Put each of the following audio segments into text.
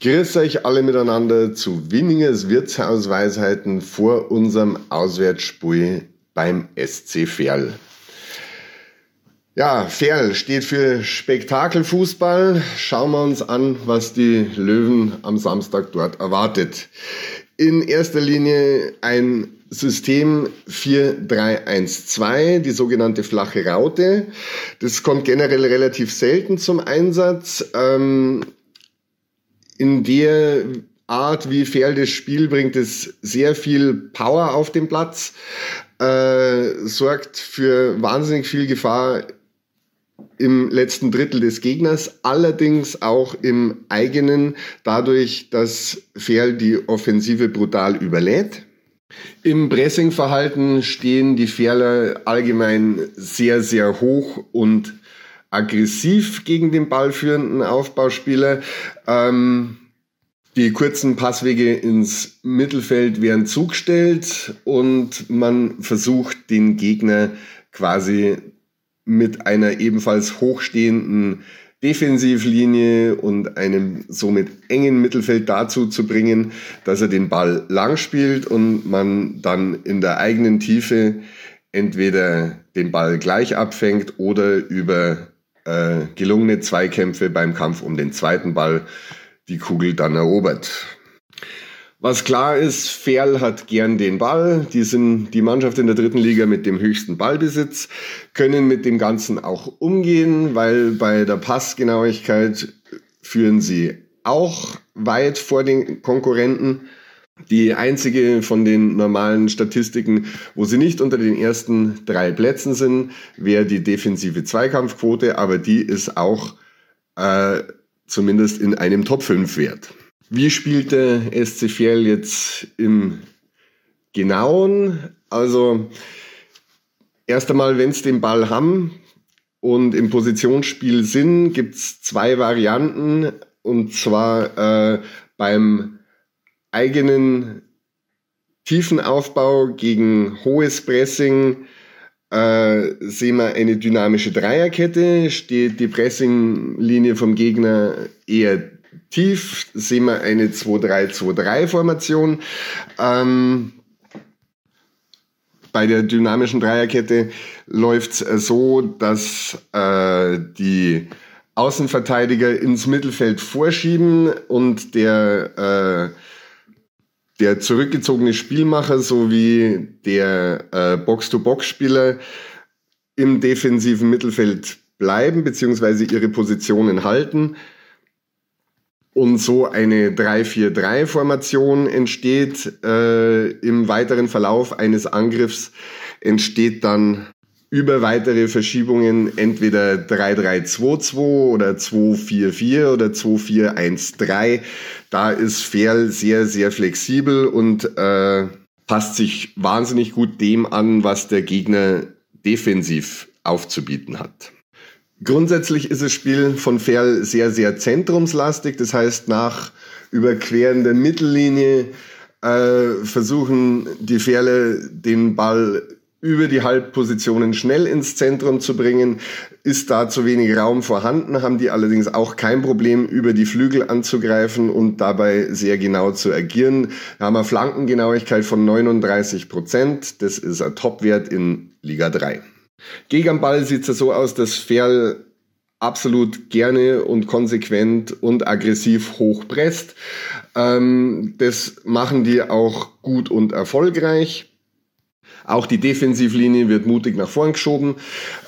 Grüß euch alle miteinander zu Winningers Wirtshausweisheiten vor unserem Auswärtsspiel beim SC Verl. Ja, Ferl steht für Spektakelfußball. Schauen wir uns an, was die Löwen am Samstag dort erwartet. In erster Linie ein System 4312, die sogenannte flache Raute. Das kommt generell relativ selten zum Einsatz. Ähm, in der Art, wie Ferl das Spiel bringt, es sehr viel Power auf dem Platz, äh, sorgt für wahnsinnig viel Gefahr im letzten Drittel des Gegners, allerdings auch im eigenen, dadurch, dass Ferl die Offensive brutal überlädt. Im Pressingverhalten stehen die Ferler allgemein sehr, sehr hoch und aggressiv gegen den ballführenden Aufbauspieler. Ähm, die kurzen Passwege ins Mittelfeld werden zugestellt und man versucht den Gegner quasi mit einer ebenfalls hochstehenden Defensivlinie und einem somit engen Mittelfeld dazu zu bringen, dass er den Ball lang spielt und man dann in der eigenen Tiefe entweder den Ball gleich abfängt oder über äh, gelungene Zweikämpfe beim Kampf um den zweiten Ball die Kugel dann erobert. Was klar ist, Ferl hat gern den Ball. Die sind die Mannschaft in der dritten Liga mit dem höchsten Ballbesitz, können mit dem Ganzen auch umgehen, weil bei der Passgenauigkeit führen sie auch weit vor den Konkurrenten. Die einzige von den normalen Statistiken, wo sie nicht unter den ersten drei Plätzen sind, wäre die defensive Zweikampfquote, aber die ist auch äh, zumindest in einem Top 5 wert. Wie spielt der SC Fiel jetzt im Genauen? Also erst einmal, wenn es den Ball haben und im Positionsspiel sind, gibt es zwei Varianten. Und zwar äh, beim eigenen tiefen Aufbau gegen hohes Pressing äh, sehen wir eine dynamische Dreierkette, steht die Pressinglinie vom Gegner eher tief sehen wir eine 2-3-2-3-Formation. Ähm, bei der dynamischen Dreierkette läuft es äh, so, dass äh, die Außenverteidiger ins Mittelfeld vorschieben und der, äh, der zurückgezogene Spielmacher sowie der äh, Box-to-Box-Spieler im defensiven Mittelfeld bleiben bzw. ihre Positionen halten und so eine 3-4-3-Formation entsteht. Äh, Im weiteren Verlauf eines Angriffs entsteht dann über weitere Verschiebungen entweder 3-3-2-2 oder 2-4-4 oder 2-4-1-3. Da ist Ferl sehr, sehr flexibel und äh, passt sich wahnsinnig gut dem an, was der Gegner defensiv aufzubieten hat. Grundsätzlich ist das Spiel von Ferl sehr, sehr zentrumslastig. Das heißt, nach Überqueren der Mittellinie äh, versuchen die Ferle den Ball über die Halbpositionen schnell ins Zentrum zu bringen. Ist da zu wenig Raum vorhanden, haben die allerdings auch kein Problem, über die Flügel anzugreifen und dabei sehr genau zu agieren. Da haben wir Flankengenauigkeit von 39 Prozent. Das ist ein Topwert in Liga 3. Gegen Ball sieht es so aus, dass Ferl absolut gerne und konsequent und aggressiv hochpresst. Ähm, das machen die auch gut und erfolgreich. Auch die Defensivlinie wird mutig nach vorn geschoben.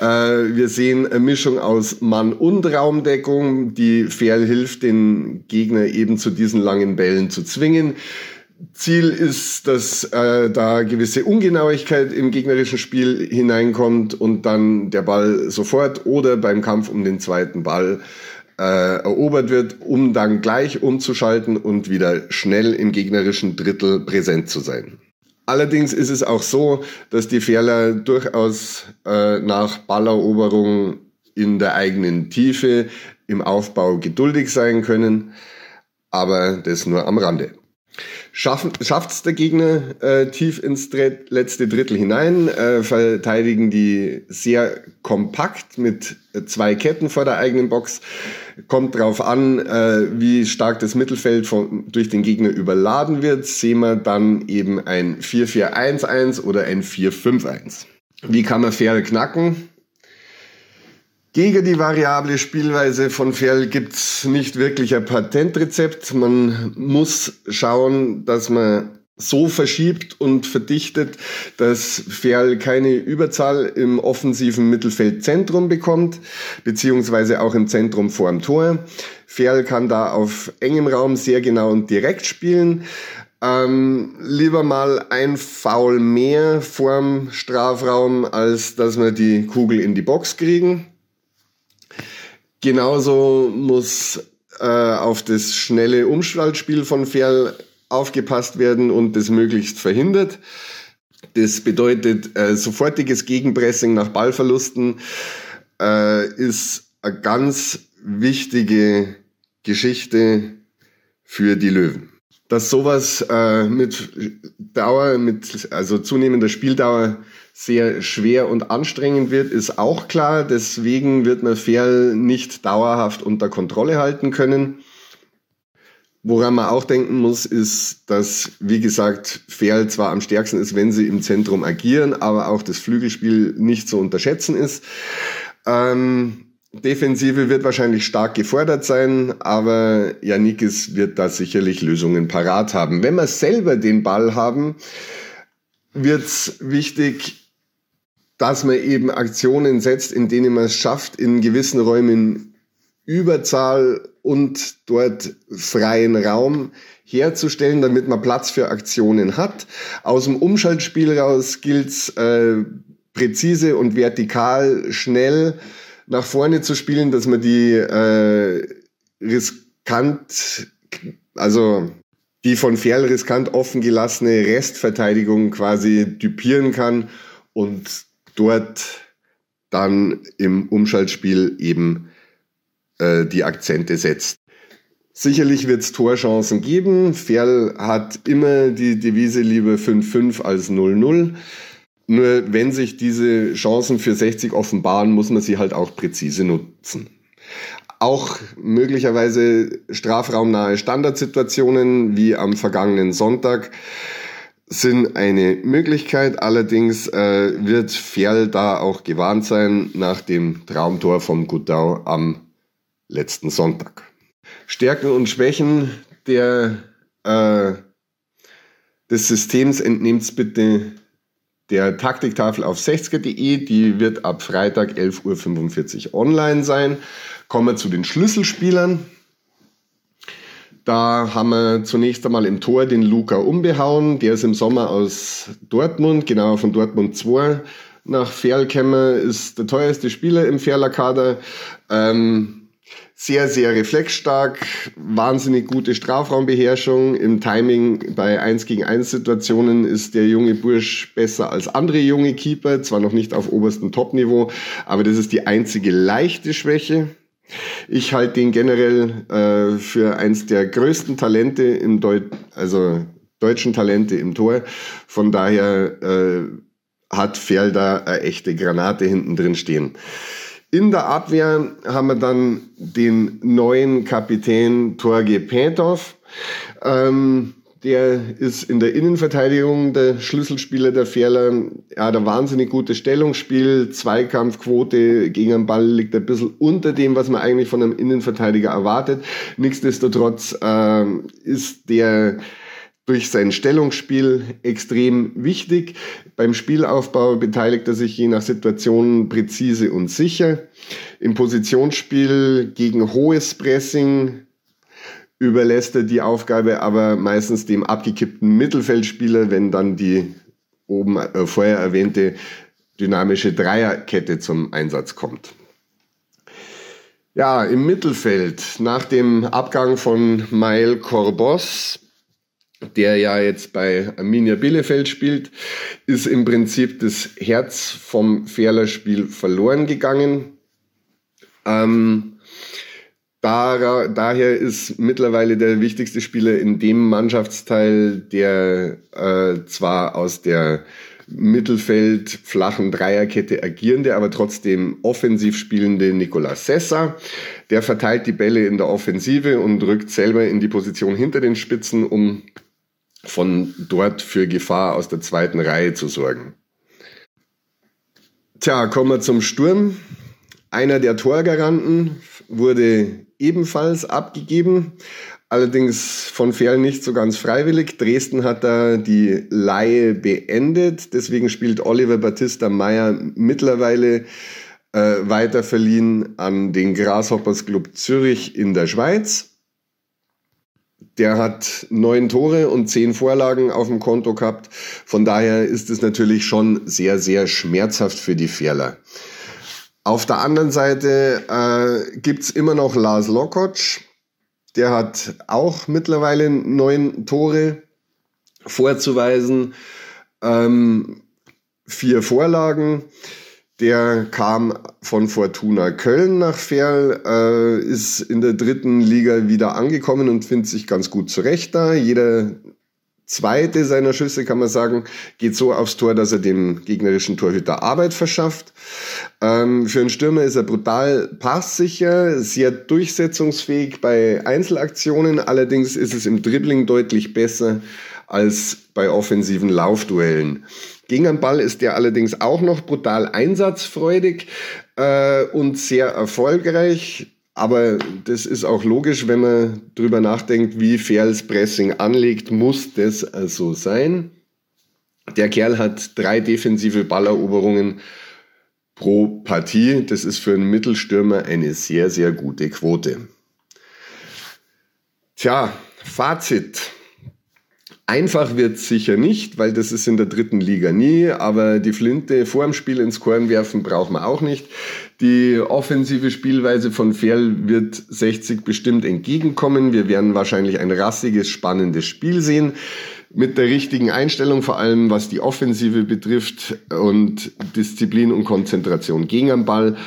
Äh, wir sehen eine Mischung aus Mann- und Raumdeckung, die Ferl hilft, den Gegner eben zu diesen langen Bällen zu zwingen. Ziel ist, dass äh, da gewisse Ungenauigkeit im gegnerischen Spiel hineinkommt und dann der Ball sofort oder beim Kampf um den zweiten Ball äh, erobert wird, um dann gleich umzuschalten und wieder schnell im gegnerischen Drittel präsent zu sein. Allerdings ist es auch so, dass die Fehler durchaus äh, nach Balleroberung in der eigenen Tiefe im Aufbau geduldig sein können, aber das nur am Rande. Schafft es der Gegner äh, tief ins letzte Drittel hinein, äh, verteidigen die sehr kompakt mit zwei Ketten vor der eigenen Box. Kommt drauf an, äh, wie stark das Mittelfeld von, durch den Gegner überladen wird, sehen wir dann eben ein 4-4-1-1 oder ein 4-5-1. Wie kann man fair knacken? Gegen die variable Spielweise von Ferl gibt's nicht wirklich ein Patentrezept. Man muss schauen, dass man so verschiebt und verdichtet, dass Ferl keine Überzahl im offensiven Mittelfeldzentrum bekommt, beziehungsweise auch im Zentrum vorm Tor. Ferl kann da auf engem Raum sehr genau und direkt spielen. Ähm, lieber mal ein Foul mehr vorm Strafraum, als dass wir die Kugel in die Box kriegen. Genauso muss äh, auf das schnelle Umschaltspiel von Ferl aufgepasst werden und das möglichst verhindert. Das bedeutet, äh, sofortiges Gegenpressing nach Ballverlusten äh, ist eine ganz wichtige Geschichte für die Löwen. Dass sowas äh, mit Dauer, mit also zunehmender Spieldauer sehr schwer und anstrengend wird, ist auch klar. Deswegen wird man Ferl nicht dauerhaft unter Kontrolle halten können. Woran man auch denken muss, ist, dass, wie gesagt, Ferl zwar am stärksten ist, wenn sie im Zentrum agieren, aber auch das Flügelspiel nicht zu unterschätzen ist. Ähm, Defensive wird wahrscheinlich stark gefordert sein, aber Janikis wird da sicherlich Lösungen parat haben. Wenn wir selber den Ball haben, wird es wichtig, dass man eben Aktionen setzt, in denen man es schafft, in gewissen Räumen Überzahl und dort freien Raum herzustellen, damit man Platz für Aktionen hat. Aus dem Umschaltspiel raus gilt es äh, präzise und vertikal schnell nach vorne zu spielen, dass man die äh, riskant, also die von Ferl riskant offen gelassene Restverteidigung quasi typieren kann und dort dann im Umschaltspiel eben äh, die Akzente setzt. Sicherlich wird es Torchancen geben. Ferl hat immer die Devise lieber 5-5 als 0-0. Nur wenn sich diese Chancen für 60 offenbaren, muss man sie halt auch präzise nutzen. Auch möglicherweise strafraumnahe Standardsituationen wie am vergangenen Sonntag sind eine Möglichkeit. Allerdings äh, wird Ferl da auch gewarnt sein nach dem Traumtor vom Gutau am letzten Sonntag. Stärken und Schwächen der, äh, des Systems entnehmt bitte der Taktiktafel auf 60er.de. Die wird ab Freitag 11.45 Uhr online sein. Kommen wir zu den Schlüsselspielern. Da haben wir zunächst einmal im Tor den Luca umbehauen. Der ist im Sommer aus Dortmund, genau von Dortmund 2 nach Ferl ist der teuerste Spieler im Ferler Kader. Ähm, sehr, sehr reflexstark, wahnsinnig gute Strafraumbeherrschung. Im Timing bei 1 gegen 1 Situationen ist der junge Bursch besser als andere junge Keeper, zwar noch nicht auf oberstem Topniveau, aber das ist die einzige leichte Schwäche. Ich halte den generell äh, für eins der größten Talente im Deut also deutschen Talente im Tor. Von daher äh, hat Ferl da eine echte Granate hinten drin stehen. In der Abwehr haben wir dann den neuen Kapitän Torge Petov. Ähm, der ist in der Innenverteidigung der Schlüsselspieler der Ferler. Er hat ein wahnsinnig gutes Stellungsspiel. Zweikampfquote gegen den Ball liegt ein bisschen unter dem, was man eigentlich von einem Innenverteidiger erwartet. Nichtsdestotrotz äh, ist der durch sein Stellungsspiel extrem wichtig. Beim Spielaufbau beteiligt er sich je nach Situation präzise und sicher. Im Positionsspiel gegen hohes Pressing überlässt er die Aufgabe aber meistens dem abgekippten Mittelfeldspieler, wenn dann die oben äh, vorher erwähnte dynamische Dreierkette zum Einsatz kommt. Ja, im Mittelfeld nach dem Abgang von Mael Corbos, der ja jetzt bei Arminia Bielefeld spielt, ist im Prinzip das Herz vom Fährlerspiel verloren gegangen. Ähm, da, daher ist mittlerweile der wichtigste Spieler in dem Mannschaftsteil, der äh, zwar aus der Mittelfeld flachen Dreierkette agierende, aber trotzdem offensiv spielende Nicolas Sessa. Der verteilt die Bälle in der Offensive und rückt selber in die Position hinter den Spitzen, um von dort für Gefahr aus der zweiten Reihe zu sorgen. Tja, kommen wir zum Sturm. Einer der Torgaranten wurde ebenfalls abgegeben, allerdings von Ferl nicht so ganz freiwillig. Dresden hat da die Laie beendet, deswegen spielt Oliver Battista Meyer mittlerweile äh, weiterverliehen an den Grasshoppers Club Zürich in der Schweiz. Der hat neun Tore und zehn Vorlagen auf dem Konto gehabt. Von daher ist es natürlich schon sehr, sehr schmerzhaft für die Ferler. Auf der anderen Seite äh, gibt's immer noch Lars Lokotsch. Der hat auch mittlerweile neun Tore vorzuweisen, ähm, vier Vorlagen. Der kam von Fortuna Köln nach Ferl, äh, ist in der dritten Liga wieder angekommen und findet sich ganz gut zurecht da. Jeder zweite seiner Schüsse, kann man sagen, geht so aufs Tor, dass er dem gegnerischen Torhüter Arbeit verschafft. Ähm, für einen Stürmer ist er brutal passsicher, sehr durchsetzungsfähig bei Einzelaktionen. Allerdings ist es im Dribbling deutlich besser als bei offensiven Laufduellen. Gegen einen Ball ist er allerdings auch noch brutal einsatzfreudig äh, und sehr erfolgreich. Aber das ist auch logisch, wenn man drüber nachdenkt, wie Ferls Pressing anlegt, muss das also sein. Der Kerl hat drei defensive Balleroberungen pro Partie. Das ist für einen Mittelstürmer eine sehr, sehr gute Quote. Tja, Fazit. Einfach wird sicher nicht, weil das ist in der dritten Liga nie, aber die Flinte vor dem Spiel ins Korn werfen braucht man auch nicht. Die offensive Spielweise von Ferl wird 60 bestimmt entgegenkommen. Wir werden wahrscheinlich ein rassiges, spannendes Spiel sehen. Mit der richtigen Einstellung, vor allem was die Offensive betrifft und Disziplin und Konzentration gegen den Ball,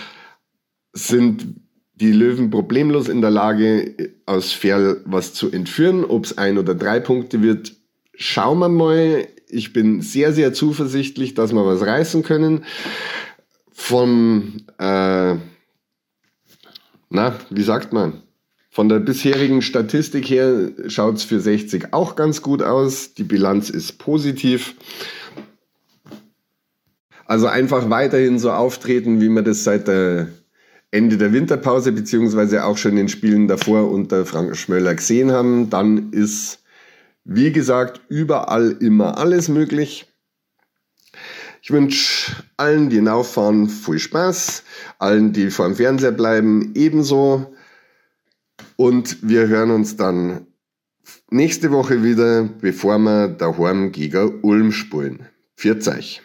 sind die Löwen problemlos in der Lage, aus Ferl was zu entführen. Ob es ein oder drei Punkte wird, schauen wir mal. Ich bin sehr, sehr zuversichtlich, dass wir was reißen können. Vom, äh, na, wie sagt man? Von der bisherigen Statistik her schaut es für 60 auch ganz gut aus. Die Bilanz ist positiv. Also einfach weiterhin so auftreten, wie wir das seit der Ende der Winterpause beziehungsweise auch schon in den Spielen davor unter Frank Schmöller gesehen haben. Dann ist wie gesagt, überall immer alles möglich. Ich wünsche allen, die hinauffahren, viel Spaß. Allen, die vor dem Fernseher bleiben, ebenso. Und wir hören uns dann nächste Woche wieder, bevor wir daheim gegen Ulm spielen. Viert euch.